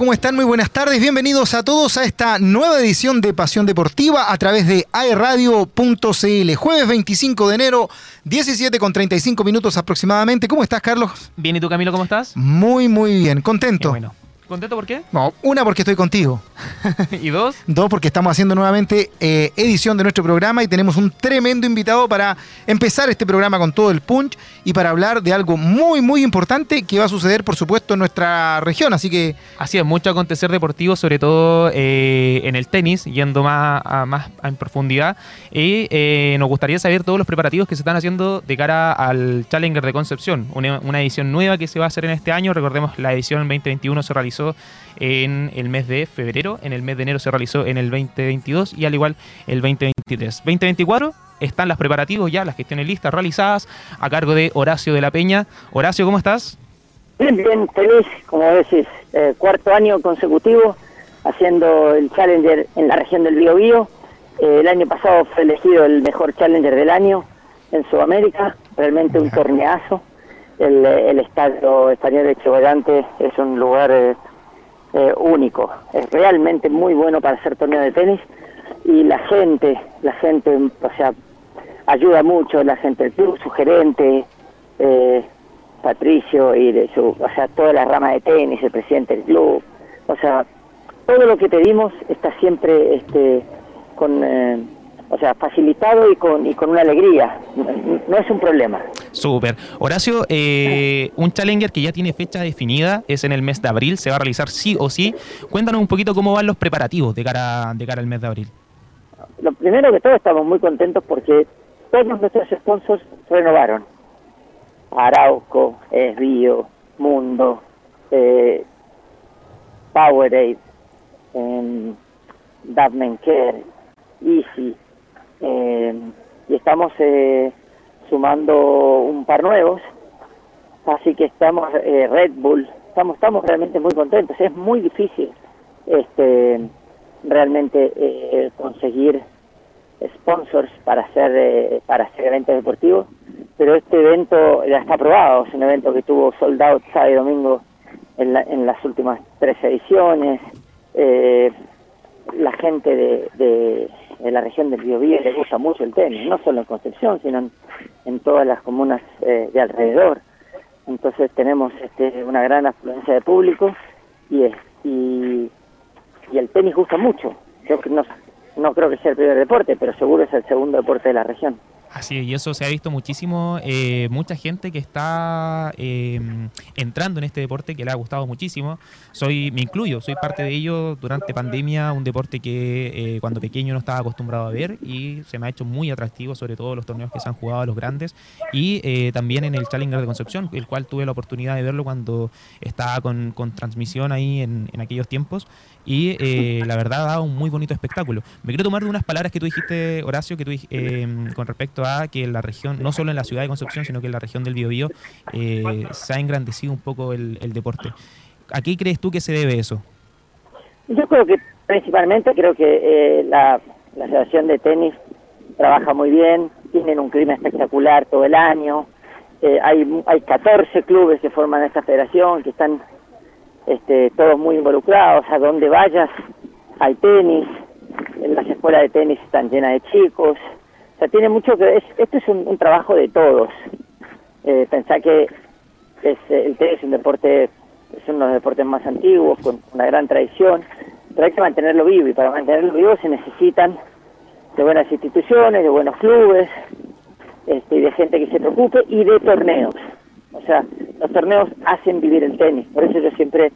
¿cómo están? Muy buenas tardes. Bienvenidos a todos a esta nueva edición de Pasión Deportiva a través de aerradio.cl. Jueves 25 de enero, 17 con 35 minutos aproximadamente. ¿Cómo estás, Carlos? Bien, ¿y tú, Camilo, cómo estás? Muy, muy bien. Contento. bueno. ¿Contento por qué? No, una porque estoy contigo. ¿Y dos? Dos porque estamos haciendo nuevamente eh, edición de nuestro programa y tenemos un tremendo invitado para empezar este programa con todo el punch y para hablar de algo muy, muy importante que va a suceder, por supuesto, en nuestra región. Así que... Así es, mucho acontecer deportivo, sobre todo eh, en el tenis, yendo más, a, más en profundidad. Y eh, nos gustaría saber todos los preparativos que se están haciendo de cara al Challenger de Concepción, una, una edición nueva que se va a hacer en este año. Recordemos, la edición 2021 se realizó en el mes de febrero, en el mes de enero se realizó en el 2022 y al igual el 2023. 2024 están las preparativos ya, las gestiones listas realizadas a cargo de Horacio de la Peña. Horacio, ¿cómo estás? Bien, bien, feliz, como decís, eh, cuarto año consecutivo haciendo el Challenger en la región del Biobío. Eh, el año pasado fue elegido el mejor Challenger del año en Sudamérica, realmente un torneazo. El, el estadio español de Cheverante es un lugar eh, eh, único. Es realmente muy bueno para hacer torneo de tenis y la gente, la gente, o sea, ayuda mucho, la gente del club, su gerente, eh, Patricio y de su, o sea, toda la rama de tenis, el presidente del club, o sea, todo lo que pedimos está siempre este, con... Eh, o sea, facilitado y con, y con una alegría. No, es un problema. Súper. Horacio, eh, un Challenger que ya tiene fecha definida, es en el mes de abril, se va a realizar sí o sí. Cuéntanos un poquito cómo van los preparativos de cara, de cara al mes de abril. Lo primero que todo estamos muy contentos porque todos nuestros sponsors renovaron. Arauco, Esbio, Mundo, eh, Powerade, eh, Easy, eh, y estamos eh, sumando un par nuevos, así que estamos eh, Red Bull, estamos estamos realmente muy contentos. Es muy difícil este realmente eh, conseguir sponsors para hacer para hacer eventos deportivos, pero este evento ya está aprobado, es un evento que tuvo sold sábado y domingo en, en las últimas tres ediciones. la gente de en la región del Biobío le gusta mucho el tenis, no solo en Concepción, sino en, todas las comunas eh, de alrededor. Entonces tenemos este, una gran afluencia de público y, y, y el tenis gusta mucho. Yo no, no creo que sea el primer deporte, pero seguro es el segundo deporte de la región. Así es, y eso se ha visto muchísimo, eh, mucha gente que está eh, entrando en este deporte que le ha gustado muchísimo. Soy, me incluyo, soy parte de ello durante pandemia, un deporte que eh, cuando pequeño no estaba acostumbrado a ver y se me ha hecho muy atractivo, sobre todo los torneos que se han jugado a los grandes y también en el Challenger de Concepción, el cual tuve la oportunidad de verlo cuando estaba con, transmisión ahí en, en aquellos tiempos y eh, la verdad da un muy bonito espectáculo. Me quiero tomar de unas palabras que tú dijiste, Horacio, que tú eh, con respecto a que en la región, no solo en la ciudad de Concepción, sino que en la región del Biobío, eh, se ha engrandecido un poco el, deporte. ¿A qué crees tú que se debe eso? Yo creo que principalmente creo que la, la Asociación de Tenis trabaja muy bien, tienen un clima espectacular todo el año, hay, hay 14 clubes que forman esta federación que están este, todos muy involucrados, a donde vayas hay tenis, en las escuelas de tenis están llenas de chicos, o sea, tiene mucho que es, esto es un, trabajo de todos. Eh, pensá que es, el tenis es un deporte, es uno de los deportes más antiguos, con una gran tradición, pero hay que mantenerlo vivo y para mantenerlo vivo se necesitan de buenas instituciones, de buenos clubes, este, de gente que se preocupe y de torneos. O sea, los torneos hacen vivir el tenis. Por eso yo siempre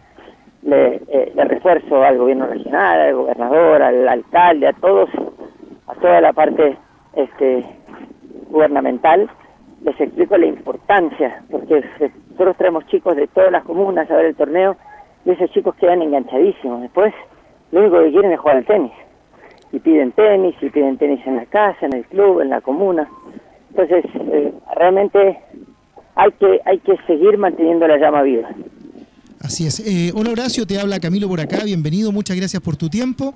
le, eh, refuerzo al gobierno regional, al gobernador, al alcalde, a todos, a toda la parte este, gubernamental, les explico la importancia, porque nosotros traemos chicos de todas las comunas a ver el torneo y esos chicos quedan enganchadísimos. Después, lo único que quieren es jugar al tenis. Y piden tenis, y piden tenis en la casa, en el club, en la comuna. Entonces, eh, realmente hay que, hay que seguir manteniendo la llama viva. Así es. Eh, hola Horacio, te habla Camilo por acá, bienvenido, muchas gracias por tu tiempo.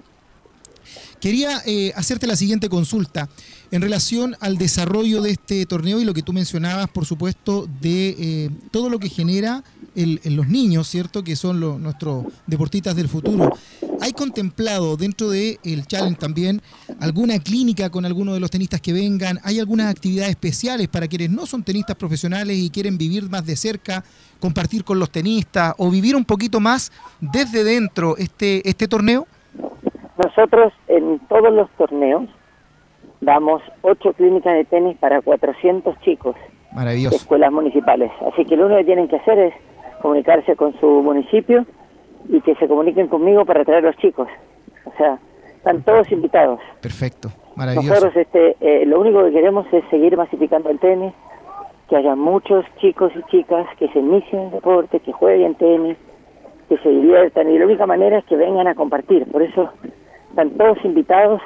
Quería eh, hacerte la siguiente consulta en relación al desarrollo de este torneo y lo que tú mencionabas, por supuesto, de eh, todo lo que genera en los niños, ¿cierto? Que son los, nuestros deportistas del futuro. ¿Hay contemplado dentro del el Challenge también alguna clínica con alguno de los tenistas que vengan? ¿Hay algunas actividades especiales para quienes no son tenistas profesionales y quieren vivir más de cerca, compartir con los tenistas o vivir un poquito más desde dentro este, este torneo? Nosotros en todos los torneos damos ocho clínicas de tenis para 400 chicos Maravilloso. de escuelas municipales. Así que lo único que tienen que hacer es comunicarse con su municipio y que se comuniquen conmigo para traer a los chicos. O sea, están todos invitados. Perfecto, maravilloso. Nosotros este, eh, lo único que queremos es seguir masificando el tenis, que haya muchos chicos y chicas que se inicien en deporte, que jueguen tenis, que se diviertan y la única manera es que vengan a compartir. Por eso están todos invitados.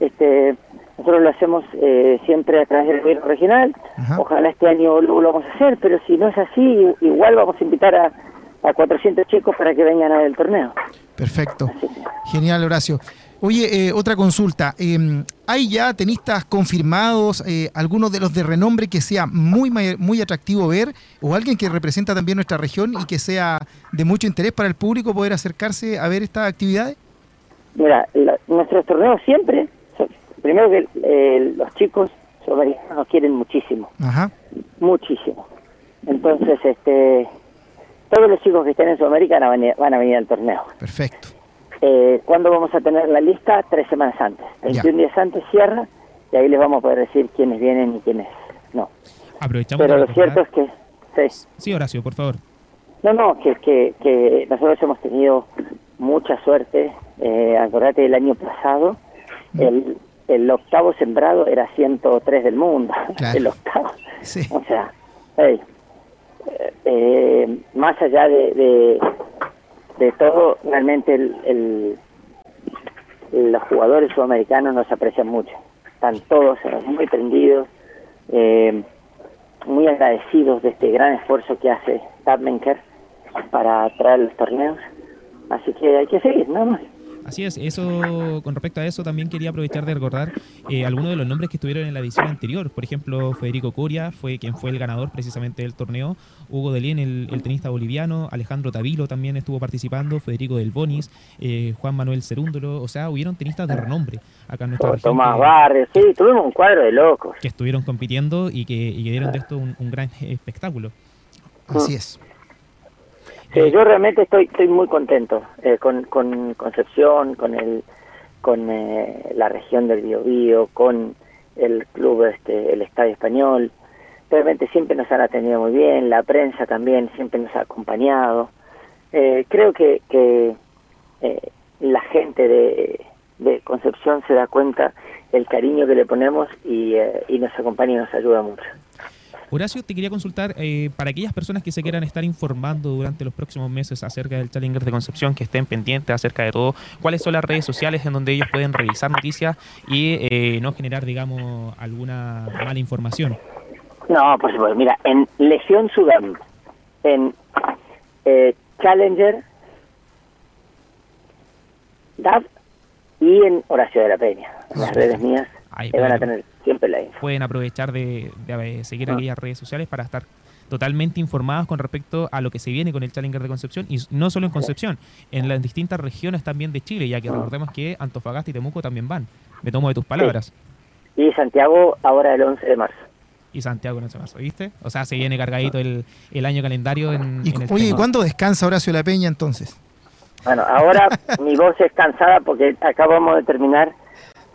Este, nosotros lo hacemos eh, siempre a través del gobierno regional. Ojalá este año lo, lo, vamos a hacer, pero si no es así, igual vamos a invitar a, a 400 chicos para que vengan al torneo. Perfecto. Genial, Horacio. Oye, eh, otra consulta. Eh, ¿Hay ya tenistas confirmados, eh, algunos de los de renombre que sea muy, muy atractivo ver, o alguien que representa también nuestra región y que sea de mucho interés para el público poder acercarse a ver estas actividades? Mira, nuestros torneos siempre primero que eh, los chicos sudamericanos quieren muchísimo, Ajá. muchísimo. Entonces, este, todos los chicos que estén en Sudamérica van a venir, van a venir al torneo. Perfecto. Eh, ¿Cuándo vamos a tener la lista? Tres semanas antes. 21 días antes cierra y ahí les vamos a poder decir quiénes vienen y quiénes no. Aprovechamos Pero lo cierto es que... Sí. sí, Horacio, por favor. No, no, que, que, que nosotros hemos tenido mucha suerte. Eh, acordate del año pasado, mm. el, el octavo sembrado era 103 del mundo, claro. el octavo. Sí. O sea, hey, eh, más allá de, de, de, todo, realmente el, el, los jugadores sudamericanos nos aprecian mucho. Están todos muy prendidos, eh, muy agradecidos de este gran esfuerzo que hace Tabmenker para traer los torneos. Así que hay que seguir, nada más. Así es, eso con respecto a eso también quería aprovechar de recordar eh, algunos de los nombres que estuvieron en la edición anterior. Por ejemplo, Federico Coria fue quien fue el ganador precisamente del torneo. Hugo Delien, el, el tenista boliviano. Alejandro Tavilo también estuvo participando. Federico Del Bonis. Eh, Juan Manuel Cerúndolo. O sea, hubieron tenistas de renombre acá en nuestra región. Tomás Barrios, sí, tuvimos un cuadro de locos. Que estuvieron compitiendo y que, y que dieron de esto un, un gran espectáculo. Así es. Sí, yo realmente estoy estoy muy contento eh, con, con Concepción, con el con eh, la región del Biobío, con el club este el Estadio Español. Realmente siempre nos han atendido muy bien, la prensa también siempre nos ha acompañado. Eh, creo que, que eh, la gente de, de Concepción se da cuenta el cariño que le ponemos y, eh, y nos acompaña y nos ayuda mucho. Horacio, te quería consultar, eh, para aquellas personas que se quieran estar informando durante los próximos meses acerca del Challenger de Concepción, que estén pendientes acerca de todo, ¿cuáles son las redes sociales en donde ellos pueden revisar noticias y eh, no generar, digamos, alguna mala información? No, por supuesto, mira, en Legión Sudam, en eh, Challenger, DAV y en Horacio de la Peña, las redes mías, Ahí que van a tener siempre la info. pueden aprovechar de, de, eh, seguir Ah. aquellas redes sociales para estar totalmente informados con respecto a lo que se viene con el Challenger de Concepción y no solo en Concepción, en las distintas regiones también de Chile, ya que recordemos que Antofagasta y Temuco también van. Me tomo de tus palabras. Y Santiago ahora el 11 de marzo. Y Santiago no se más, ¿viste? O sea, se viene cargadito el, el año calendario en, Y, en el oye, ¿y cuándo descansa Horacio La Peña entonces? Bueno, ahora mi voz es cansada porque acabamos de terminar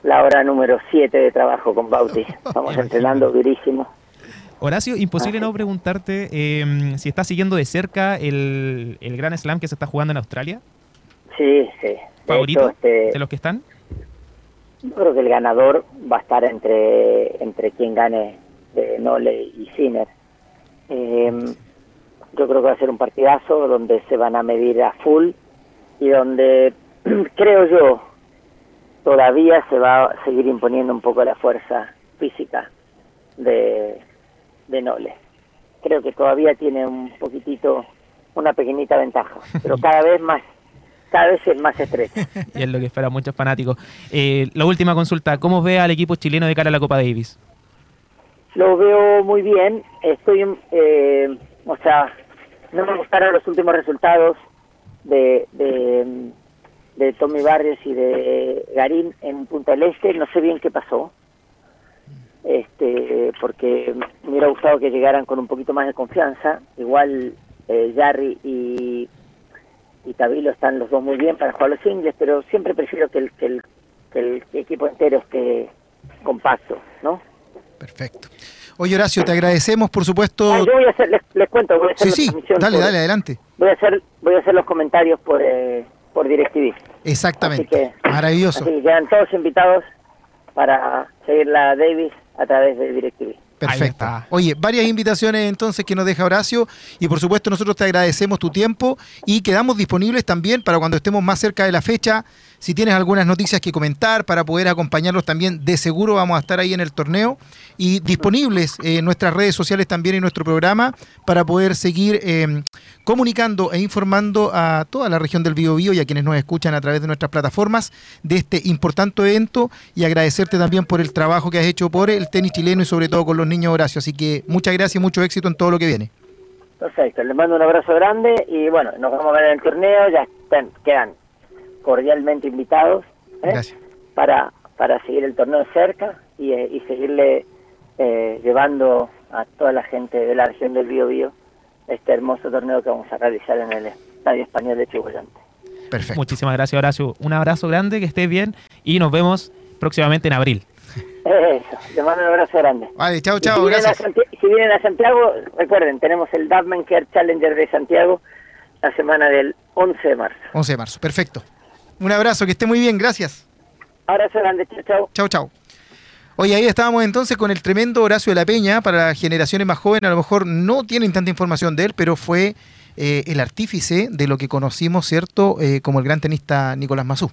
la hora número 7 de trabajo con Bauti. Estamos entrenando durísimo. Horacio, imposible no preguntarte eh, si estás siguiendo de cerca el, el Gran Slam que se está jugando en Australia. Sí, sí. De ¿Favorito hecho, este, de los que están? Yo creo que el ganador va a estar entre entre quien gane de Nole y Sinner. Eh, yo creo que va a ser un partidazo donde se van a medir a full y donde creo yo todavía se va a seguir imponiendo un poco la fuerza física de, de Nole. Creo que todavía tiene un poquitito, una pequeñita ventaja, pero cada vez más, cada vez es más estrecha. y es lo que esperan muchos fanáticos. Eh, la última consulta, ¿cómo ve al equipo chileno de cara a la Copa Davis? Lo veo muy bien, estoy, eh, o sea, no me gustaron los últimos resultados de, de, de Tommy Barrios y de Garín en Punta del Este, no sé bien qué pasó, este porque me hubiera gustado que llegaran con un poquito más de confianza, igual eh, Jarry y, y Tabilo están los dos muy bien para jugar los singles, pero siempre prefiero que el, que el, que el equipo entero esté compacto, ¿no? Perfecto. Oye, Horacio, te agradecemos, por supuesto. Ah, yo voy a hacer, les, les cuento, voy a hacer sí, la sí, transmisión dale, por- dale, adelante. Voy a hacer, voy a hacer los comentarios por, eh, por DirecTV. Exactamente. Así que- Maravilloso. Así que quedan todos invitados para seguir la Davis a través de DirecTV. Perfecto. Oye, varias invitaciones entonces que nos deja Horacio y por supuesto nosotros te agradecemos tu tiempo y quedamos disponibles también para cuando estemos más cerca de la fecha. Si tienes algunas noticias que comentar para poder acompañarlos también, de seguro vamos a estar ahí en el torneo y disponibles en nuestras redes sociales también en nuestro programa para poder seguir eh, comunicando e informando a toda la región del Biobío y a quienes nos escuchan a través de nuestras plataformas de este importante evento y agradecerte también por el trabajo que has hecho por el tenis chileno y sobre todo con los niños Horacio. Así que muchas gracias y mucho éxito en todo lo que viene. Perfecto, les mando un abrazo grande y bueno, nos vamos a ver en el torneo, ya están, quedan cordialmente invitados ¿eh? Para, para seguir el torneo de cerca y, eh, y seguirle eh, llevando a toda la gente de la región del Biobío este hermoso torneo que vamos a realizar en el Estadio Español de Chihuayante. Perfecto. Muchísimas gracias, Horacio. Un abrazo grande, que estés bien y nos vemos próximamente en abril. Eso, les mando un abrazo grande. Vale, chao, chao, si, vienen a gracias. Santi- si vienen a Santiago, recuerden, tenemos el Dubman Care Challenger de Santiago la semana del 11 de marzo. 11 de marzo, perfecto. Un abrazo, que esté muy bien, gracias. Abrazo grande, chao, chao. Chao, chao. Oye, ahí estábamos entonces con el tremendo Horacio de la Peña. Para generaciones más jóvenes, a lo mejor no tienen tanta información de él, pero fue eh, el artífice de lo que conocimos, ¿cierto? Eh, como el gran tenista Nicolás Mazú.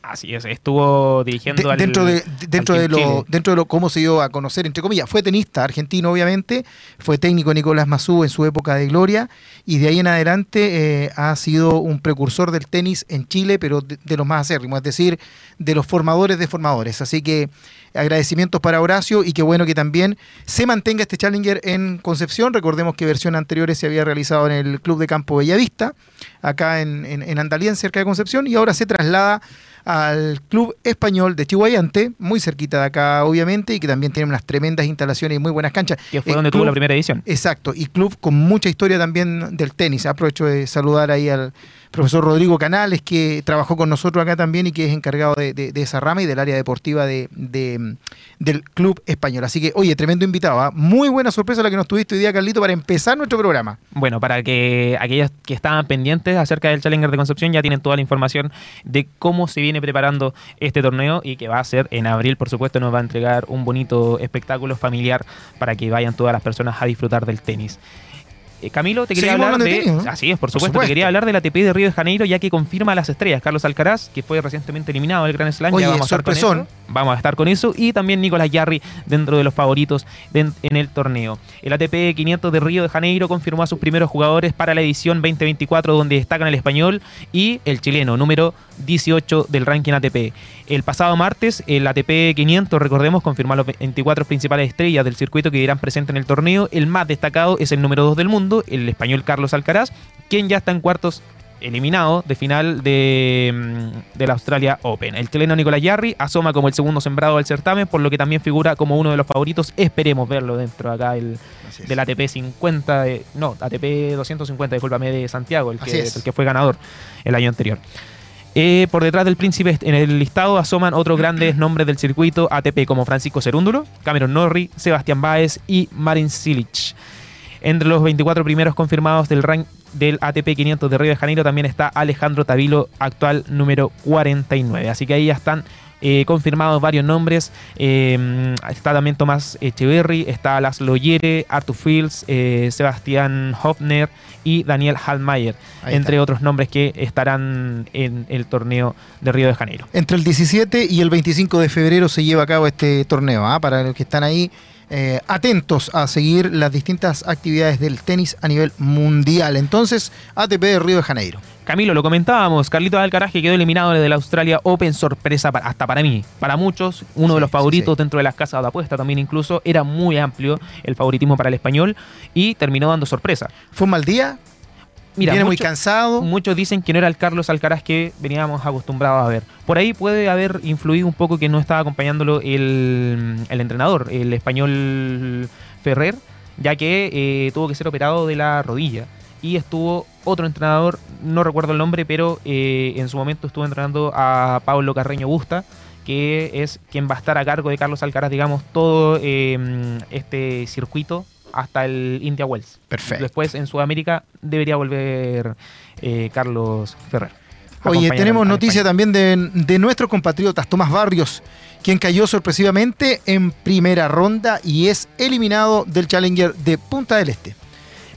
Así es, estuvo dirigiendo De- al, dentro de, dentro de lo dentro de lo cómo se dio a conocer entre comillas fue tenista argentino obviamente fue técnico Nicolás Mazú en su época de gloria y de ahí en adelante eh, ha sido un precursor del tenis en Chile pero de, de los más acérrimos es decir de los formadores de formadores. Así que agradecimientos para Horacio y qué bueno que también se mantenga este Challenger en Concepción. Recordemos que versiones anteriores se había realizado en el Club de Campo Bellavista acá en, en, cerca de Concepción y ahora se traslada al Club Español de Chihuayante, muy cerquita de acá, obviamente, y que también tiene unas tremendas instalaciones y muy buenas canchas. que fue donde tuvo la primera edición. Exacto, y club con mucha historia también del tenis. Aprovecho de saludar ahí al profesor Rodrigo Canales, que trabajó con nosotros acá también y que es encargado de, esa rama y del área deportiva de, de- del Club Español. Así que, oye, tremendo invitado. ¿ah? Muy buena sorpresa la que nos tuviste hoy día, Carlito, para empezar nuestro programa. Bueno, para que aquellos que estaban pendientes acerca del Challenger de Concepción ya tienen toda la información de cómo se viene preparando este torneo y que va a ser en abril, por supuesto, nos va a entregar un bonito espectáculo familiar para que vayan todas las personas a disfrutar del tenis. Eh, Camilo, te quería hablar de. Así es, por Por supuesto. Te quería hablar de la ATP de Río de Janeiro, ya que confirma las estrellas. Carlos Alcaraz, que fue recientemente eliminado del Grand Slam. Oye, ya vamos a estar con eso. Vamos a estar con eso. Y también Nicolás Yarri dentro de los favoritos de- en el torneo. El ATP 500 de Río de Janeiro confirmó a sus primeros jugadores para la edición 2024, donde destacan el español y el chileno, número 18 del ranking ATP. El pasado martes, el ATP 500, recordemos, confirmó a los 24 principales estrellas del circuito que irán presentes en el torneo. El más destacado es el número 2 del mundo, el español Carlos Alcaraz, quien ya está en cuartos eliminado de final de, mm, del Australia Open. El chileno Nicolás Yarri asoma como el segundo sembrado del certamen, por lo que también figura como uno de los favoritos. Esperemos verlo dentro acá el, del ATP 50, de- no, ATP 250, discúlpame, de Santiago, que, el que fue ganador el año anterior. Eh, por detrás del príncipe en el listado asoman otros grandes nombres del circuito ATP como Francisco Cerúndulo, Cameron Norrie, Sebastián Báez y Marin Cilic. Entre los 24 primeros confirmados del rank del ATP 500 de Río de Janeiro también está Alejandro Tavilo, actual número 49. Así que ahí ya están eh, confirmados varios nombres. Eh, está también Tomás Echeverry, está Laszlo Yere, Arthur Fields, eh, Sebastián Hofner y Daniel Hallmeyer, Ahí entre otros nombres que estarán en el torneo de Río de Janeiro. Entre el 17 y el 25 de febrero se lleva a cabo este torneo. ¿ah? Para los que están ahí eh, atentos a seguir las distintas actividades del tenis a nivel mundial. Entonces, ATP de Río de Janeiro. Camilo, lo comentábamos, Carlitos Alcaraz que quedó eliminado desde la Australia Open, sorpresa para- hasta para mí, para muchos, uno Sí, de los sí, favoritos sí. dentro de las casas de apuesta también incluso, era muy amplio el favoritismo para el español y terminó dando sorpresa. Fue un mal día, Mira, viene muy cansado. Muchos dicen que no era el Carlos Alcaraz que veníamos acostumbrados a ver. Por ahí puede haber influido un poco que no estaba acompañándolo el, el entrenador, el español Ferrer, ya que eh, tuvo que ser operado de la rodilla. Y estuvo otro entrenador, no recuerdo el nombre, pero eh, en su momento estuvo entrenando a Pablo Carreño Busta, que es quien va a estar a cargo de Carlos Alcaraz, digamos, todo eh, este circuito hasta el India Wells. Perfecto. Después en Sudamérica debería volver eh, Carlos Ferrer. Oye, tenemos noticia también de, de nuestros compatriotas, Tomás Barrios, quien cayó sorpresivamente en primera ronda y es eliminado del Challenger de Punta del Este.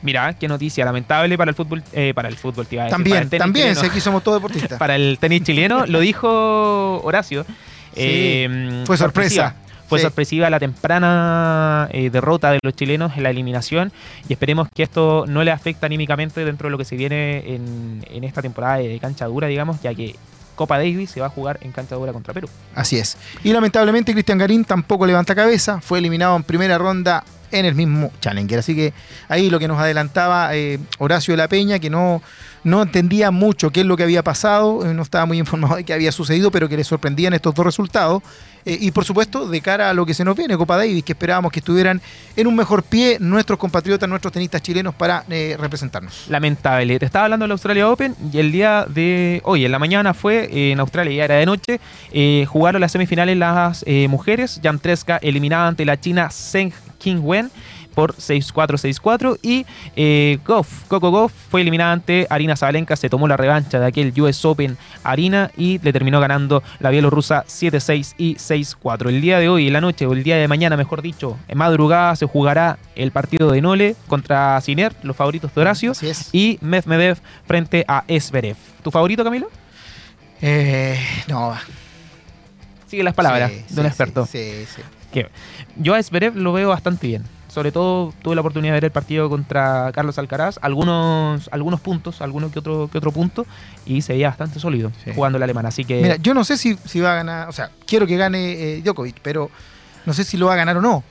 Mira, qué noticia lamentable para el fútbol, eh, para el fútbol, te iba a decir, para También, también, chileno. si aquí somos todos deportistas. para el tenis chileno, lo dijo Horacio. Eh, fue sorpresa. Fue Sí. sorpresiva la temprana eh, derrota de los chilenos en la eliminación y esperemos que esto no le afecte anímicamente dentro de lo que se viene en, en esta temporada de cancha dura, digamos, ya que Copa Davis se va a jugar en cancha dura contra Perú. Así es. Y lamentablemente Cristian Garín tampoco levanta cabeza, fue eliminado en primera ronda en el mismo Challenger. Así que ahí lo que nos adelantaba eh, Horacio de la Peña, que no, no entendía mucho qué es lo que había pasado, eh, no estaba muy informado de qué había sucedido, pero que le sorprendían estos dos resultados. Eh, y por supuesto, de cara a lo que se nos viene, Copa Davis, que esperábamos que estuvieran en un mejor pie nuestros compatriotas, nuestros tenistas chilenos para representarnos. Lamentable. Te estaba hablando del Australia Open y el día de hoy, en la mañana fue en Australia, ya era de noche, jugaron las semifinales las mujeres. Jan Treska eliminada ante la china Zheng Qingwen por 6-4, 6-4 y eh, Goff, Coco Goff fue eliminada ante Arina Zabalenka, se tomó la revancha de aquel US Open Arina y le terminó ganando la bielorrusa 7-6 y 6-4. El día de hoy, en la noche, o el día de mañana, mejor dicho, en madrugada se jugará el partido de Nole contra Siner, los favoritos de Horacio, y Medvedev frente a Esberev. ¿Tu favorito, Camilo? Eh, no, Sigue las palabras sí, de un experto. Sí, sí, sí. Que yo a Esberev lo veo bastante bien. Sobre todo tuve la oportunidad de ver el partido contra Carlos Alcaraz, algunos, algunos puntos, alguno que otro, que otro punto, y se veía bastante sólido Sí. jugando el alemán. Así que Mira, yo no sé si, si va a ganar, o sea, quiero que gane eh, Djokovic, pero no sé si lo va a ganar o no.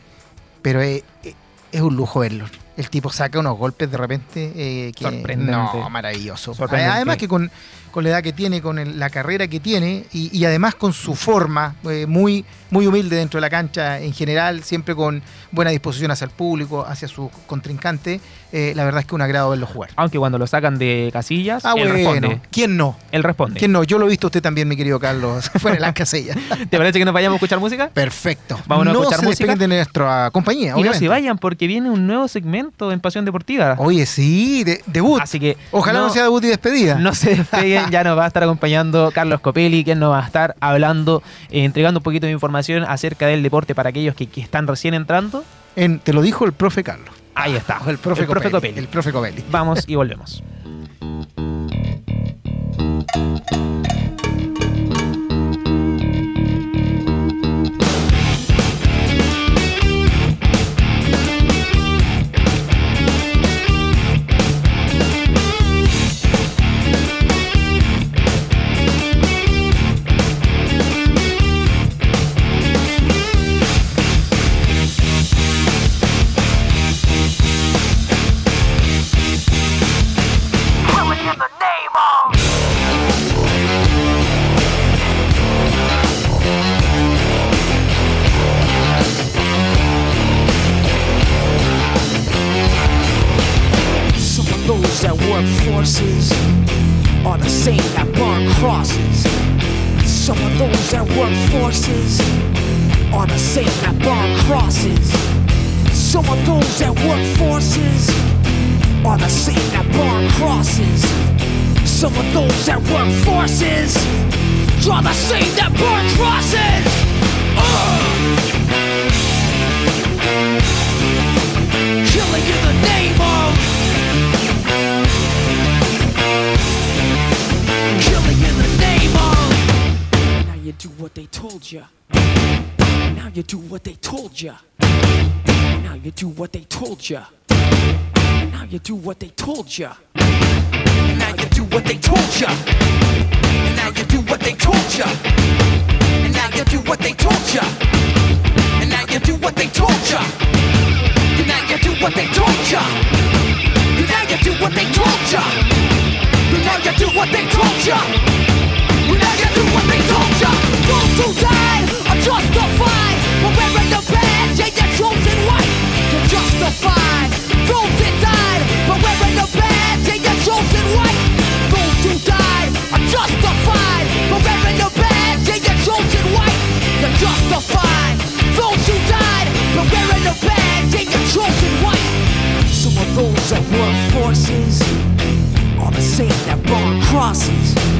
Pero eh, eh, es un lujo verlo. El tipo saca unos golpes de repente que Sorprendente. no, maravilloso. Sorprendente. Además que con, con la edad que tiene, con el- la carrera que tiene y, y además con su forma eh, muy, muy humilde dentro de la cancha en general, siempre con buena disposición hacia el público, hacia su contrincante, eh, la verdad es que un agrado verlo jugar. aunque cuando lo sacan de casillas, Ah, él bueno, responde. ¿quién no? Él responde. ¿Quién no? Yo lo he visto a usted también, mi querido Carlos, fuera de las casillas. ¿Te parece que nos vayamos a escuchar música? Perfecto. Vámonos a no escuchar se música. de nuestra compañía, Y no se vayan porque viene un nuevo segmento en Pasión Deportiva. Oye, sí, de- debut. Así que Ojalá no, sea debut y despedida. No se despeguen, ya nos va a estar acompañando Carlos Copelli, quien nos va a estar hablando, eh, entregando un poquito de información acerca del deporte para aquellos que, que están recién entrando. En- te lo dijo el profe Carlos. Ahí está, El profe, Copelli, Copelli. El profe Copelli. Vamos y volvemos. Work forces are the same that burn crosses. Some of those that work forces are the same that burn crosses. Some of those that work forces are the same that burn crosses. Some of those that work forces are the same that burn crosses. Ugh! Killing in the name of what they told ya Now you do what they told ya Now you do what they told ya. Now you do what they told ya. Now you do what they told ya. Now you do what they told ya. And now you do what they told ya. And now you do what they told ya. And now you do what they told ya. And now you do what they told ya. And now you do what they told. You forces are the same that burn crosses.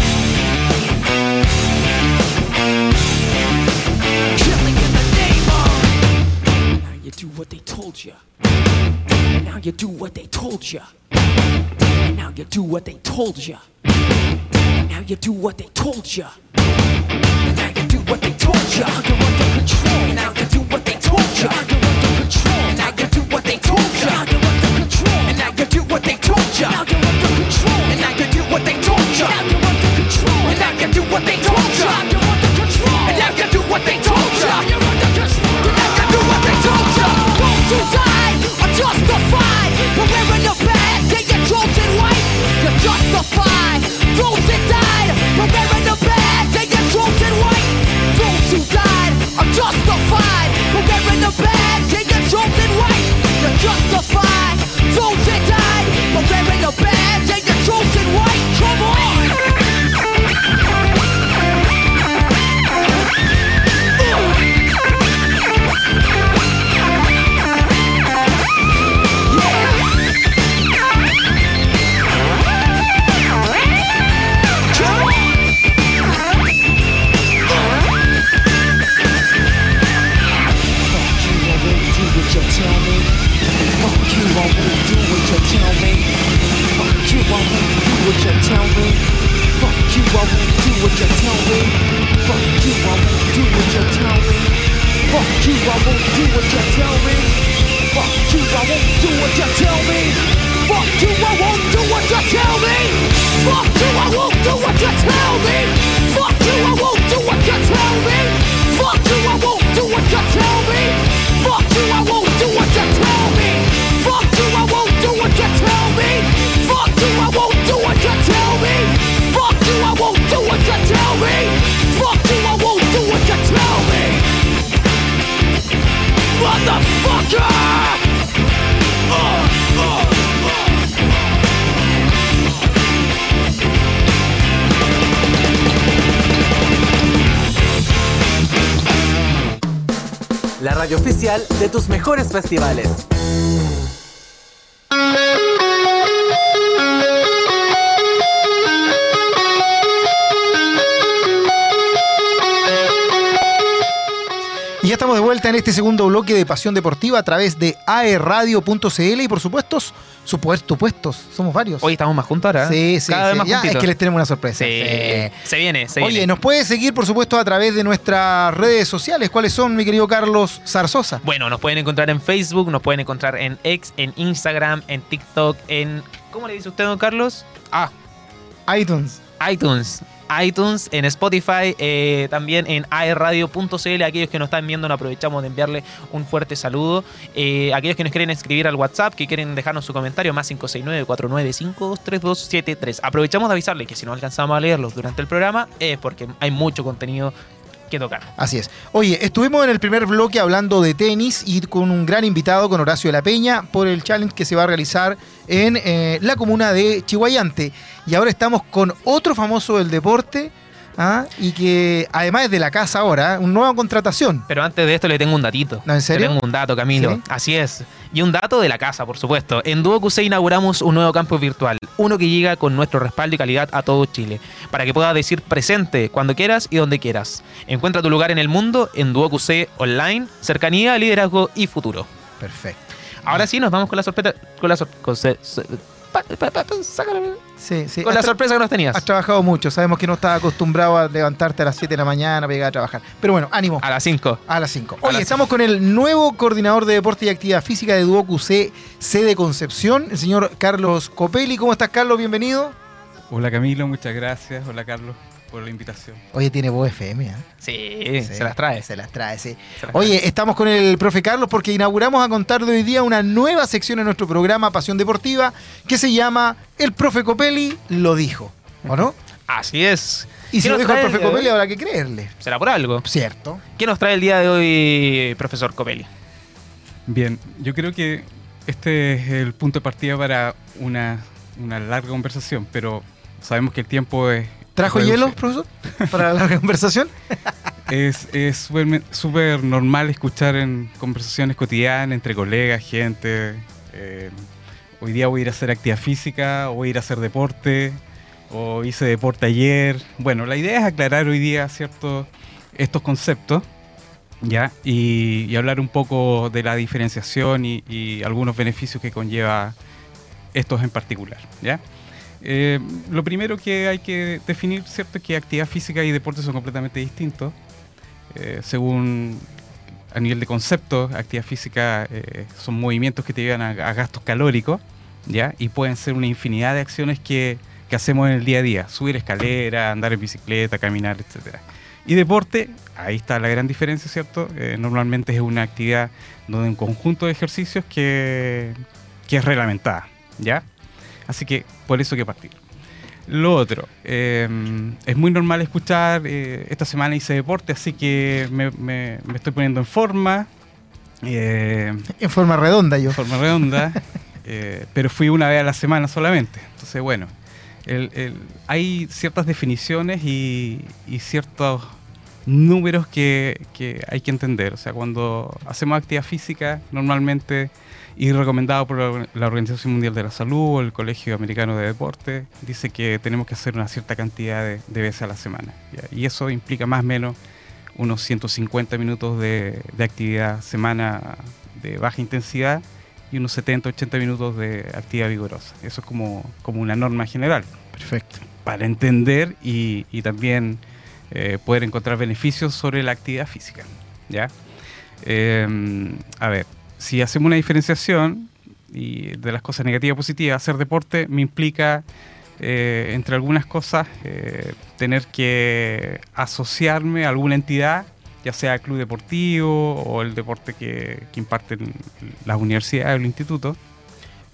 told you. And now you do what they told you. And now you do what they told you. And now you do what they told you. And now you do what they told you. Now you're under control. And now you do what they told you. Now you're under control. And now you do what they told you. Under control. And now you do what they told you. just a Y ya estamos de vuelta en este segundo bloque de Pasión Deportiva a través de aerradio.cl y por supuesto, supuesto puestos, somos varios. Hoy estamos más juntos ahora. Sí, sí, Cada sí. vez más Ya, es que les tenemos una sorpresa. Sí. Sí. Se viene, se Oye, viene. nos puedes seguir, por supuesto, a través de nuestras redes sociales. ¿Cuáles son, mi querido Carlos Zarzosa? Bueno, nos pueden encontrar en Facebook, nos pueden encontrar en X, en Instagram, en TikTok, en... ¿Cómo le dice usted, don Carlos? Ah, iTunes. iTunes. iTunes, en Spotify, eh, también en aerradio.cl. Aquellos que nos están viendo, nos aprovechamos de enviarle un fuerte saludo. Eh, aquellos que nos quieren escribir al WhatsApp, que quieren dejarnos su comentario, más 569-495-3273. Aprovechamos de avisarle que si no alcanzamos a leerlos durante el programa, es porque hay mucho contenido que tocar. Así es. Oye, estuvimos en el primer bloque hablando de tenis y con un gran invitado, con Horacio de la Peña, por el challenge que se va a realizar en eh, la comuna de Chihuayante. Y ahora estamos con otro famoso del deporte, ¿ah? y que además es de la casa ahora, ¿eh? una nueva contratación. Pero antes de esto le tengo un datito. ¿No, en serio? Le tengo un dato, Camilo. ¿Sí? Así es. Y un dato de la casa, por supuesto. En Duo QC inauguramos un nuevo campus virtual, uno que llega con nuestro respaldo y calidad a todo Chile, para que puedas decir presente cuando quieras y donde quieras. Encuentra tu lugar en el mundo en Duo QC Online, cercanía, liderazgo y futuro. Perfecto. Ahora sí, nos vamos con la sorpresa. Con la, sor- con se- se- Sí, sí. Con la sorpresa que nos tenías. Has trabajado mucho. Sabemos que no estás acostumbrado a levantarte a las 7 de la mañana para llegar a trabajar. Pero bueno, ánimo. A las 5. A las 5. A Oye, las estamos con el nuevo coordinador de deporte y actividad física de Duoc UC, sede Concepción, el señor Carlos Copelli. ¿Cómo estás, Carlos? Bienvenido. Hola Camilo, muchas gracias. Hola Carlos por la invitación. Oye, tiene voz FM, ¿eh? Sí, Sí, se las trae. Se las trae, sí. Las Oye, estamos con el profe Carlos porque inauguramos a contar de hoy día una nueva sección en nuestro programa Pasión Deportiva que se llama El profe Copelli lo dijo, ¿o no? Así es. Y ¿Qué si lo dijo el profe Copelli, habrá que creerle. Será por algo. Cierto. ¿Qué nos trae el día de hoy, profesor Copelli? Bien, yo creo que este es el punto de partida para una, una larga conversación, pero sabemos que el tiempo es... ¿Trajo reducido. hielo, profesor? Para la conversación. Es es súper súper normal escuchar en conversaciones cotidianas entre colegas, gente. eh, hoy día voy a ir a hacer actividad física, voy a ir a hacer deporte, o hice deporte ayer. Bueno, la idea es aclarar hoy día cierto, estos conceptos. ¿Ya? Y, y hablar un poco de la diferenciación y, y algunos beneficios que conlleva estos en particular. ¿ya? Eh, lo primero que hay que definir, ¿cierto? Es que actividad física y deporte son completamente distintos. Eh, según a nivel de concepto, actividad física eh, son movimientos que te llevan a, gastos calóricos, ¿ya? Y pueden ser una infinidad de acciones que, que hacemos en el día a día. Subir escalera, andar en bicicleta, caminar, etcétera. Y deporte, ahí está la gran diferencia, ¿cierto? Eh, normalmente es una actividad donde un conjunto de ejercicios que, que es reglamentada, ¿ya? Así que por eso que partir. Lo otro, eh, es muy normal escuchar, eh, esta semana hice deporte, así que me, me- me estoy poniendo en forma, eh, En forma redonda yo. en forma redonda, eh, pero fui una vez a la semana solamente. Entonces, bueno, el- el- hay ciertas definiciones y, y ciertos números que, que hay que entender. O sea, cuando hacemos actividad física, normalmente, y recomendado por la- Organización Mundial de la Salud o el Colegio Americano de Deporte, dice que tenemos que hacer una cierta cantidad de, de veces a la semana. ¿ya? Y eso implica más o menos unos 150 minutos de, de actividad semana de baja intensidad y unos 70, 80 minutos de actividad vigorosa. Eso es como, como una norma general Perfecto. para entender y, y también eh, poder encontrar beneficios sobre la actividad física. ¿ya? Eh, a ver, si hacemos una diferenciación y de las cosas negativas y positivas, hacer deporte me implica, eh, entre algunas cosas, eh, tener que asociarme a alguna entidad, ya sea club deportivo o el deporte que, que imparten las universidades o el instituto.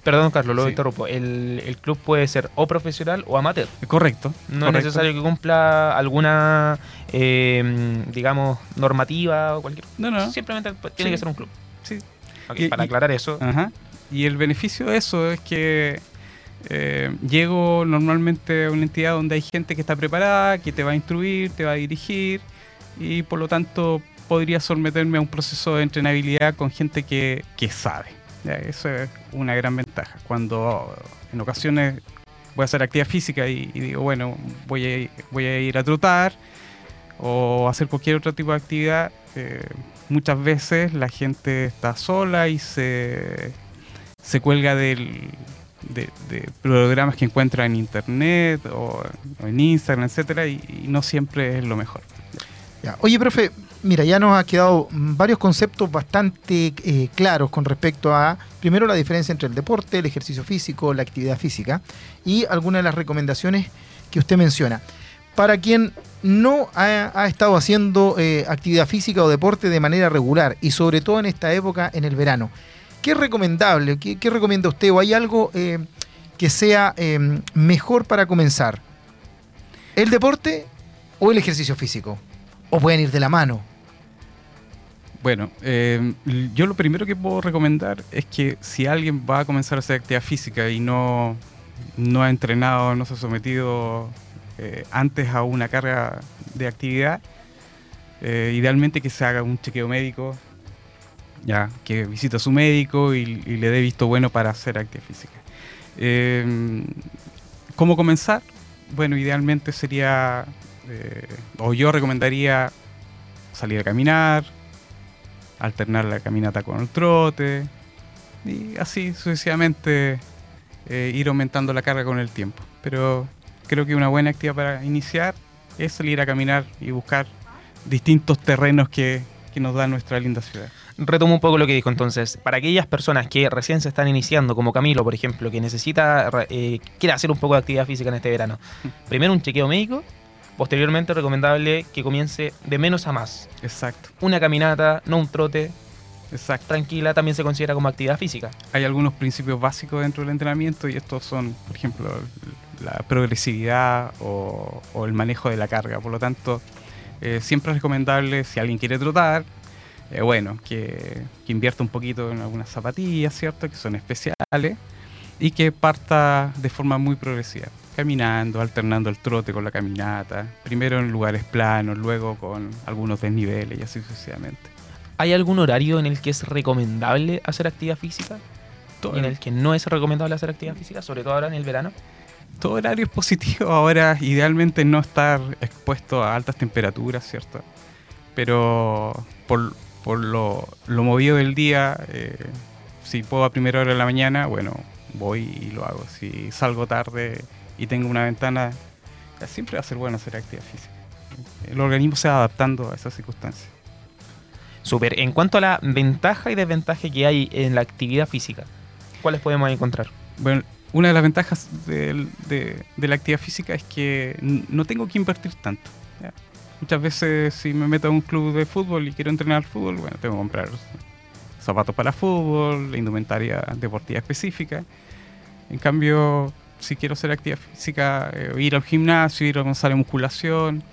Perdón, Carlos, lo Sí. interrumpo. El, el club puede ser o profesional o amateur. Correcto. No correcto. es necesario que cumpla alguna, eh, digamos, normativa o cualquier. No, no. Simplemente tiene Sí. que ser un club. Y- para aclarar eso. Ajá. Y el beneficio de eso es que eh, llego normalmente a una entidad donde hay gente que está preparada, que te va a instruir, te va a dirigir y por lo tanto podría someterme a un proceso de entrenabilidad con gente que, que sabe. Ya, Eso es una gran ventaja. Cuando en ocasiones voy a hacer actividad física y, y digo, bueno, voy a, voy a ir a trotar o hacer cualquier otro tipo de actividad, eh, muchas veces la gente está sola y se, se cuelga del, de, de programas que encuentra en internet o, en Instagram, etcétera, y, no siempre es lo mejor. Oye, profe, mira, ya nos ha quedado varios conceptos bastante eh, claros con respecto a, primero, la diferencia entre el deporte, el ejercicio físico, la actividad física y algunas de las recomendaciones que usted menciona. Para quien no ha, estado haciendo eh, actividad física o deporte de manera regular y sobre todo en esta época, en el verano, ¿qué es recomendable? ¿Qué, qué recomienda usted? ¿O hay algo eh, que sea eh, mejor para comenzar? ¿El deporte o el ejercicio físico? ¿O pueden ir de la mano? Bueno, l- yo lo primero que puedo recomendar es que si alguien va a comenzar a hacer actividad física y no, no ha entrenado, no se ha sometido eh, antes a una carga de actividad, eh, idealmente que se haga un chequeo médico ya que visite a su médico y, le dé visto bueno para hacer actividad física. Eh, ¿Cómo comenzar? Bueno, idealmente sería, eh, o yo recomendaría salir a caminar, alternar la caminata con el trote y así sucesivamente ir aumentando la carga con el tiempo. Pero creo que una buena actividad para iniciar es salir a caminar y buscar distintos terrenos que, que nos da nuestra linda ciudad. Retomo un poco lo que dijo entonces. Para aquellas personas que recién se están iniciando, como Camilo, por ejemplo, que necesita, eh, quiere hacer un poco de actividad física en este verano, primero un chequeo médico, posteriormente recomendable que comience de menos a más. Exacto, Una caminata, no un trote, exacto. tranquila, también se considera como actividad física. hay algunos principios básicos dentro del entrenamiento y estos son, por ejemplo, la progresividad o, o el manejo de la carga. Por lo tanto, eh, siempre es recomendable, si alguien quiere trotar, eh, bueno, que, que invierta un poquito en algunas zapatillas, ¿cierto? Que son especiales y que parta de forma muy progresiva, caminando, alternando el trote con la caminata, primero en lugares planos, luego con algunos desniveles y así sucesivamente. ¿Hay algún horario en el que es recomendable hacer actividad física? Todo, ¿Y en el que no es recomendable hacer actividad física? Sobre todo ahora en el verano. Todo horario es positivo. Ahora, idealmente no estar expuesto a altas temperaturas, ¿cierto? Pero por, por lo, lo movido del día, eh, si puedo a primera hora de la mañana, bueno, voy y lo hago. Si salgo tarde y tengo una ventana, siempre va a ser bueno hacer actividad física. El organismo se va adaptando a esas circunstancias. Súper. En cuanto a la ventaja y desventaja que hay en la actividad física, ¿cuáles podemos encontrar? Bueno, una de las ventajas de, de la actividad física es que no tengo que invertir tanto. Muchas veces si me meto a un club de fútbol y quiero entrenar fútbol, bueno, tengo que comprar zapatos para fútbol, la indumentaria deportiva específica. En cambio, si quiero hacer actividad física, eh, ir al gimnasio, ir a una sala de musculación,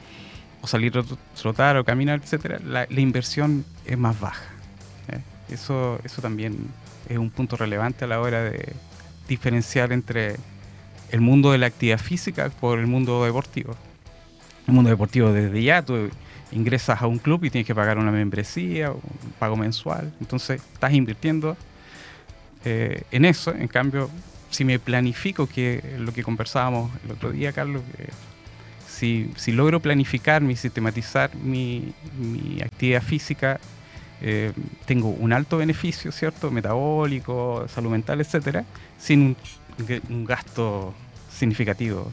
o salir a tro- trotar o caminar, etcétera, la, la inversión es más baja. ¿eh? Eso, eso también es un punto relevante a la hora de diferenciar entre el mundo de la actividad física por el mundo deportivo. El mundo deportivo desde ya, tú ingresas a un club y tienes que pagar una membresía, un pago mensual, entonces estás invirtiendo eh, en eso, en cambio, si me planifico, que lo que conversábamos el otro día, Carlos, si, si logro planificarme y sistematizar mi actividad física, eh, tengo un alto beneficio, ¿cierto? Metabólico, salud mental, etcétera, sin un, gasto significativo.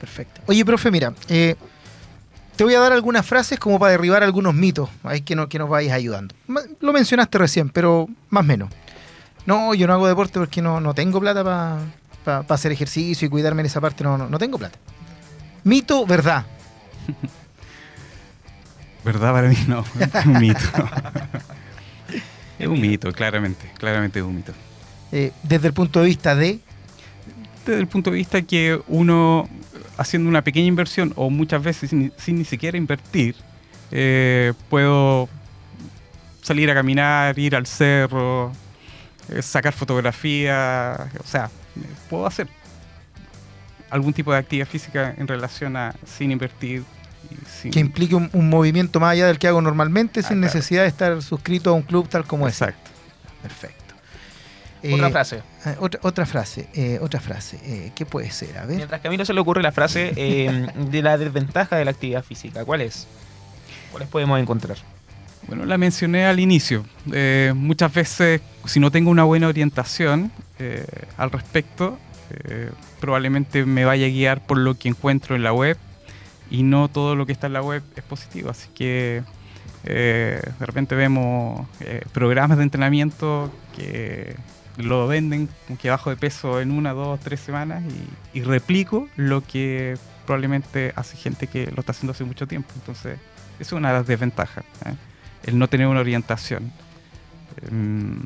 Perfecto. Oye, profe, mira, eh, te voy a dar algunas frases como para derribar algunos mitos, ahí que, no, que nos vais ayudando. Lo mencionaste recién, pero más o menos. No, yo no hago deporte porque no, no tengo plata para hacer ejercicio y cuidarme en esa parte, no, no, no tengo plata. Mito, verdad. ¿Verdad? Para mí no, es un mito. es un mito, claramente, claramente es un mito. Eh, desde el punto de vista de... Desde el punto de vista que uno, haciendo una pequeña inversión, o muchas veces sin, sin ni siquiera invertir, eh, puedo salir a caminar, ir al cerro, eh, sacar fotografías, o sea, puedo hacer algún tipo de actividad física en relación a sin invertir. Sin- que implique un, un movimiento más allá del que hago normalmente Ah, sin claro. necesidad de estar suscrito a un club tal como es. Exacto. Perfecto. Otra Eh, frase. ah, otra, otra frase, eh, otra frase. eh, ¿Qué puede ser? A ver. Mientras que a Camilo se le ocurre la frase eh, de la desventaja de la actividad física. ¿Cuál es? ¿Cuáles podemos encontrar? Bueno, la mencioné al inicio. Eh, muchas veces, si no tengo una buena orientación eh, al respecto, eh, probablemente me vaya a guiar por lo que encuentro en la web y no todo lo que está en la web es positivo. Así que eh, de repente vemos eh, programas de entrenamiento que lo venden que bajo de peso en una, dos, tres semanas y, replico lo que probablemente hace gente que lo está haciendo hace mucho tiempo. Entonces, es una de las desventajas. ¿eh? el no tener una orientación. Em,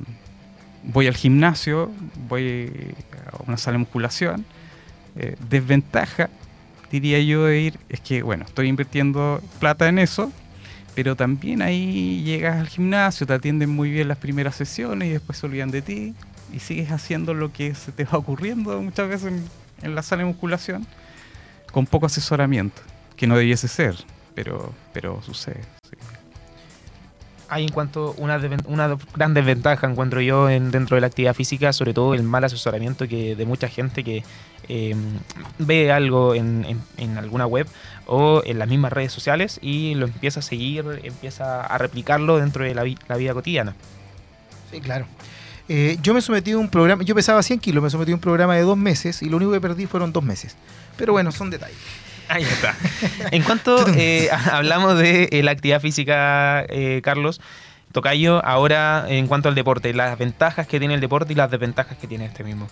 voy al gimnasio, voy a una sala de musculación. desventaja, diría yo, de ir, es que, bueno, estoy invirtiendo plata en eso, pero también ahí llegas al gimnasio, te atienden muy bien las primeras sesiones y después se olvidan de ti y sigues haciendo lo que se te va ocurriendo muchas veces en, la sala de musculación con poco asesoramiento, que no debiese ser, pero, pero sucede. Hay en cuanto una, una gran desventaja encuentro yo en, dentro de la actividad física, sobre todo el mal asesoramiento que de mucha gente que eh, ve algo en, en- en alguna web o en las mismas redes sociales y lo empieza a seguir, empieza a replicarlo dentro de la, vi- la vida cotidiana. Sí, claro. Eh, yo me sometí a un programa, yo pesaba 100 kilos, me sometí a un programa de dos meses y lo único que perdí fueron dos meses. Pero bueno, son detalles. Ahí está. En cuanto eh, hablamos de eh, la actividad física, Carlos, Tocayo, ahora en cuanto al deporte, las ventajas que tiene el deporte y las desventajas que tiene este mismo.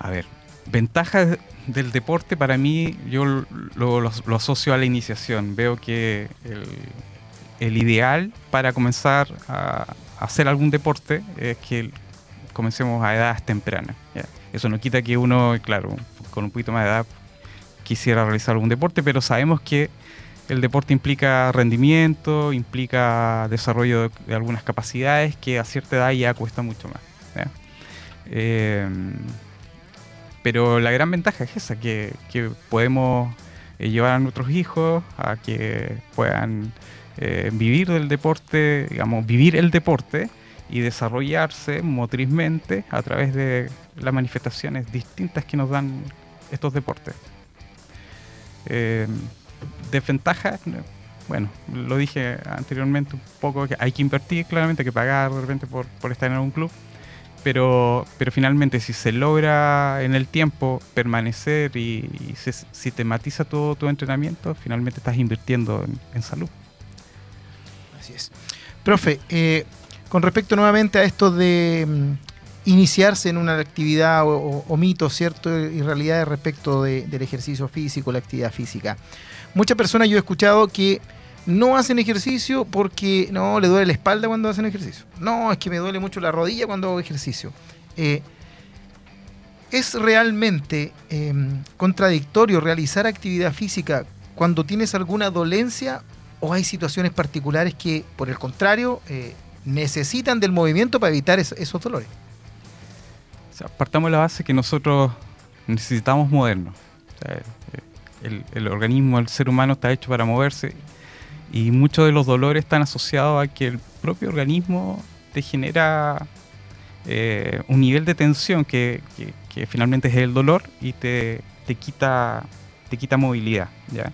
A ver, ventajas del deporte para mí, yo lo, asocio a la iniciación. Veo que el, ideal para comenzar a, hacer algún deporte es que comencemos a edades tempranas. Eso no quita que uno, claro, con un poquito más de edad quisiera realizar algún deporte, pero sabemos que el deporte implica rendimiento, implica desarrollo de, algunas capacidades que a cierta edad ya cuesta mucho más. Eh, pero la gran ventaja es esa, que, que podemos eh, llevar a nuestros hijos a que puedan eh, vivir del deporte, digamos, vivir el deporte y desarrollarse motrizmente a través de las manifestaciones distintas que nos dan estos deportes. Eh, desventajas, no, bueno, lo dije anteriormente un poco, que hay que invertir claramente, hay que pagar de repente por, por estar en algún club, pero, pero finalmente si se logra en el tiempo permanecer y, y se sistematiza todo tu entrenamiento, finalmente estás invirtiendo en, salud. Así es. Profe, eh, con respecto nuevamente a esto de mm, iniciarse en una actividad o, o- o mitos, ¿cierto? Y realidades respecto de- del ejercicio físico, la actividad física. Muchas personas yo he escuchado que no hacen ejercicio porque no le duele la espalda cuando hacen ejercicio. No, es que me duele mucho la rodilla cuando hago ejercicio. Eh, ¿Es realmente eh, contradictorio realizar actividad física cuando tienes alguna dolencia o hay situaciones particulares que, por el contrario, eh, necesitan del movimiento para evitar es- esos dolores? Partamos de la base que nosotros necesitamos movernos. El organismo, el ser humano está hecho para moverse y muchos de los dolores están asociados a que el propio organismo te genera eh, un nivel de tensión que, que- finalmente es el dolor y te, te quita, te quita movilidad. ¿ya?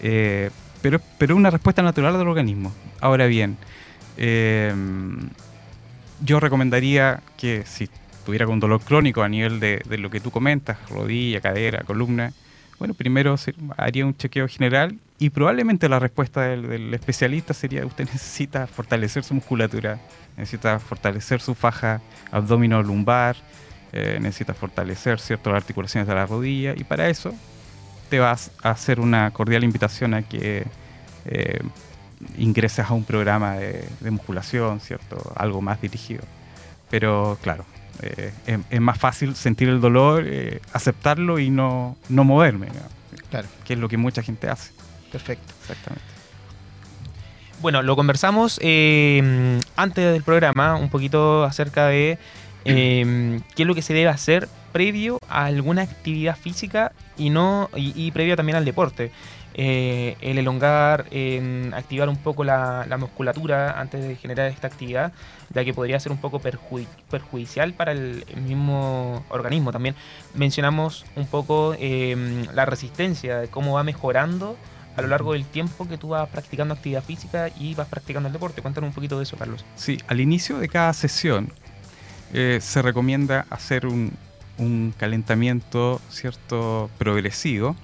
Eh, pero, es una respuesta natural del organismo. Ahora bien, eh, yo recomendaría que si tuviera con dolor crónico a nivel de, de lo que tú comentas, rodilla, cadera, columna, bueno, primero haría un chequeo general y probablemente la respuesta del, especialista sería usted necesita fortalecer su musculatura, necesita fortalecer su faja abdominolumbar, eh, necesita fortalecer ciertas articulaciones de la rodilla y para eso te vas a hacer una cordial invitación a que eh, ingreses a un programa de, de musculación, ¿cierto? Algo más dirigido. Pero claro, eh, es, es más fácil sentir el dolor, eh, aceptarlo y no, no moverme, ¿no? Claro, que es lo que mucha gente hace. perfecto. Exactamente. Bueno, lo conversamos eh, antes del programa un poquito acerca de eh, qué es lo que se debe hacer previo a alguna actividad física y no y, y previo también al deporte. Eh, el elongar, activar un poco la, la musculatura antes de generar esta actividad, ya que podría ser un poco perjudi- perjudicial para el mismo organismo. También mencionamos un poco eh, la resistencia, cómo va mejorando a lo largo del tiempo que tú vas practicando actividad física y vas practicando el deporte. Cuéntanos un poquito de eso, Carlos. Sí, al inicio de cada sesión eh, se recomienda hacer un, un calentamiento cierto progresivo.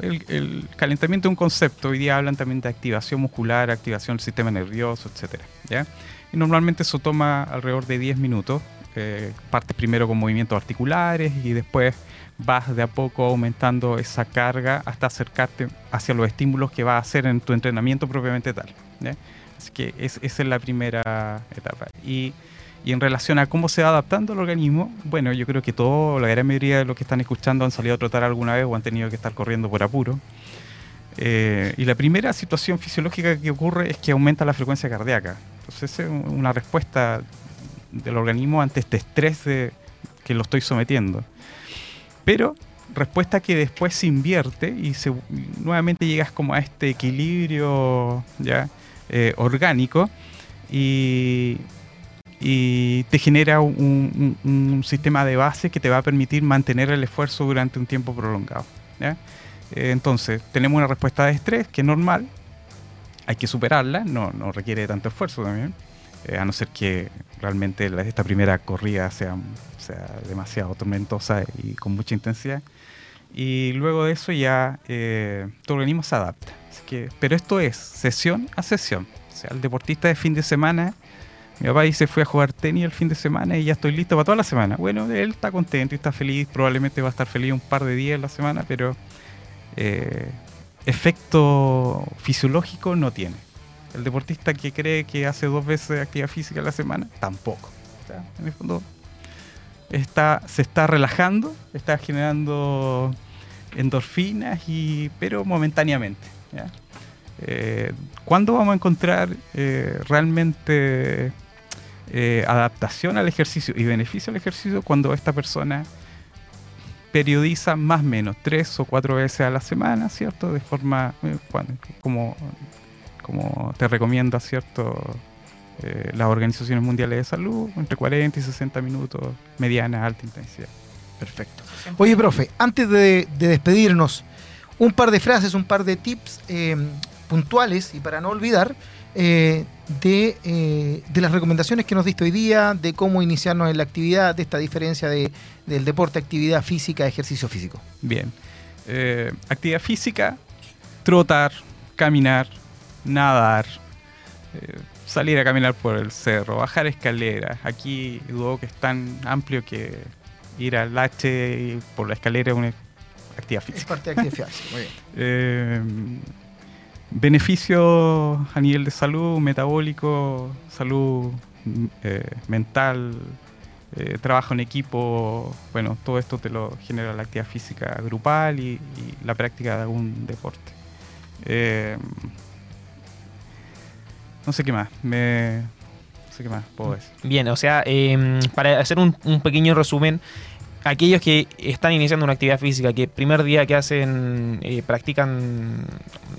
El, calentamiento es un concepto, hoy día hablan también de activación muscular, activación del sistema nervioso, etc. ¿ya? Y normalmente eso toma alrededor de 10 minutos. Eh, partes primero con movimientos articulares y después vas de a poco aumentando esa carga hasta acercarte hacia los estímulos que vas a hacer en tu entrenamiento propiamente tal. ¿ya? Así que es- esa es la primera etapa. Y, y en relación a cómo se va adaptando el organismo, bueno, yo creo que todo, la gran mayoría de los que están escuchando han salido a trotar alguna vez o han tenido que estar corriendo por apuro. Eh, y la primera situación fisiológica que ocurre es que aumenta la frecuencia cardíaca. Entonces es un- una respuesta del organismo ante este estrés de, que lo estoy sometiendo. Pero respuesta que después se invierte y se, nuevamente llegas como a este equilibrio ya eh, orgánico y, y te genera un, un- un sistema de base que te va a permitir mantener el esfuerzo durante un tiempo prolongado. ¿ya? Eh, entonces, tenemos una respuesta de estrés que es normal, hay que superarla, no, no requiere tanto esfuerzo también, eh, a no ser que realmente la- esta primera corrida sea, sea demasiado tormentosa y con mucha intensidad. Y luego de eso ya eh, tu organismo se adapta. Así que, pero esto es sesión a sesión. O sea, el deportista de fin de semana, mi papá dice fui a jugar tenis el fin de semana y ya estoy listo para toda la semana. Bueno, él está contento y está feliz, probablemente va a estar feliz un par de días en la semana, pero eh, efecto fisiológico no tiene. El deportista que cree que hace dos veces actividad física a la semana, tampoco. En el fondo está, se está relajando, está generando endorfinas, y, pero momentáneamente. Eh, ¿Cuándo vamos a encontrar eh, realmente eh, adaptación al ejercicio y beneficio al ejercicio? Cuando esta persona periodiza más o menos tres o cuatro veces a la semana, ¿cierto? De forma eh, cuando- como, como te recomienda, ¿cierto? Eh, las organizaciones mundiales de salud, entre 40 y 60 minutos, mediana, alta intensidad. Perfecto. Oye, profe, antes de, de despedirnos, un par de frases, un par de tips eh, puntuales y para no olvidar eh, de, eh, de las recomendaciones que nos diste hoy día, de cómo iniciarnos en la actividad, de esta diferencia de, del deporte, actividad física, ejercicio físico. Bien. Eh, actividad física, trotar, caminar, nadar, salir a caminar por el cerro, bajar escaleras. Aquí dudo que es tan amplio que ir al H por la escalera es una actividad Es física. parte de actividad física. Muy bien. Beneficios a nivel de salud, metabólico, salud eh, mental, eh, trabajo en equipo, bueno, todo esto te lo genera la actividad física grupal y, y la práctica de algún deporte. Eh, no sé qué más, me, no sé qué más puedo decir. Bien, o sea, eh, para hacer un, un pequeño resumen, aquellos que están iniciando una actividad física, que primer día que hacen, eh, practican,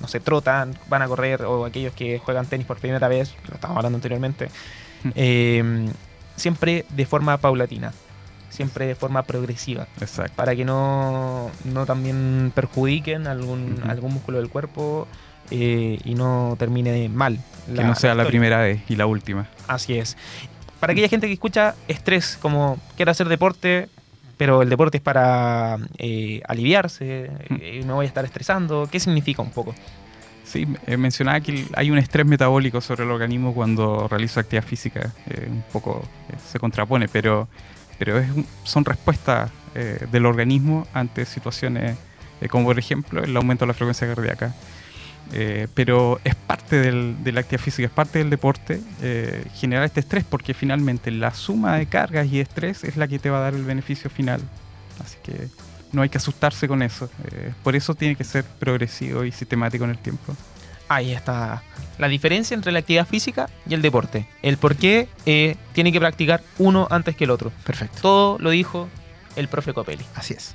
no sé, trotan, van a correr, o aquellos que juegan tenis por primera vez, lo estábamos hablando anteriormente, eh, siempre de forma paulatina, siempre de forma progresiva, Exacto. para que no, no también perjudiquen algún, algún músculo del cuerpo eh, y no termine mal. Que no sea la historia. primera vez y la última. Así es. Para aquella gente que escucha estrés, como quiero hacer deporte, pero el deporte es para eh, aliviarse, eh, no voy a estar estresando, ¿qué significa un poco? Sí, eh, mencionaba que hay un estrés metabólico sobre el organismo cuando realizo actividad física. eh, un poco se contrapone, pero, pero es son respuestas del organismo ante situaciones como, por ejemplo, el aumento de la frecuencia cardíaca. Eh, pero es parte del- de la actividad física, es parte del deporte eh, generar este estrés, porque finalmente la suma de cargas y estrés es la que te va a dar el beneficio final. Así que no hay que asustarse con eso. eh, por eso tiene que ser progresivo y sistemático en el tiempo. Ahí está la diferencia entre la actividad física y el deporte. El por qué tiene que practicar uno antes que el otro. Perfecto. Todo lo dijo el profe Copelli. Así es.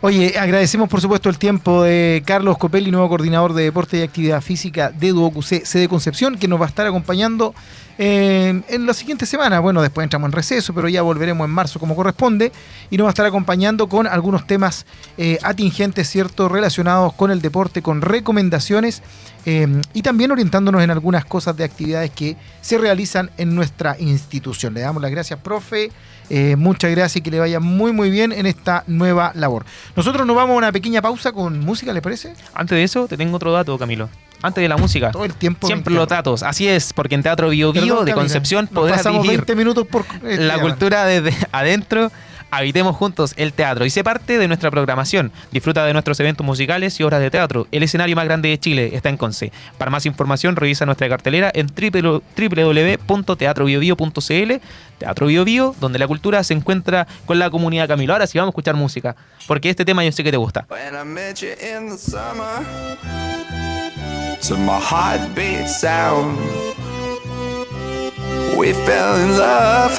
Oye, agradecemos por supuesto el tiempo de Carlos Copelli, nuevo coordinador de deporte y actividad física de DuoQC sede Concepción, que nos va a estar acompañando eh, en la siguiente semana. Bueno, después entramos en receso, pero ya volveremos en marzo como corresponde y nos va a estar acompañando con algunos temas eh, atingentes, ¿cierto?, relacionados con el deporte, con recomendaciones eh, y también orientándonos en algunas cosas de actividades que se realizan en nuestra institución. Le damos las gracias, profe. Eh, muchas gracias y que le vaya muy muy bien en esta nueva labor. Nosotros nos vamos a una pequeña pausa con música, ¿le parece? Antes de eso, te tengo otro dato, Camilo. Antes de la música. Todo el tiempo. Siempre los datos. Así es, porque en Teatro Bio Bio Perdón, de Camila, Concepción podrás vivir 20 minutos por este, la cultura desde adentro. Habitemos juntos el teatro y sé parte de nuestra programación. Disfruta de nuestros eventos musicales y obras de teatro. El escenario más grande de Chile está en Conce. Para más información, revisa nuestra cartelera en www- www.teatrobiobio.cl. Teatro Bio donde la cultura se encuentra con la comunidad Camilo. Ahora sí vamos a escuchar música, porque este tema yo sé que te gusta. To my heartbeat sound, we fell in love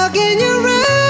stuck in your.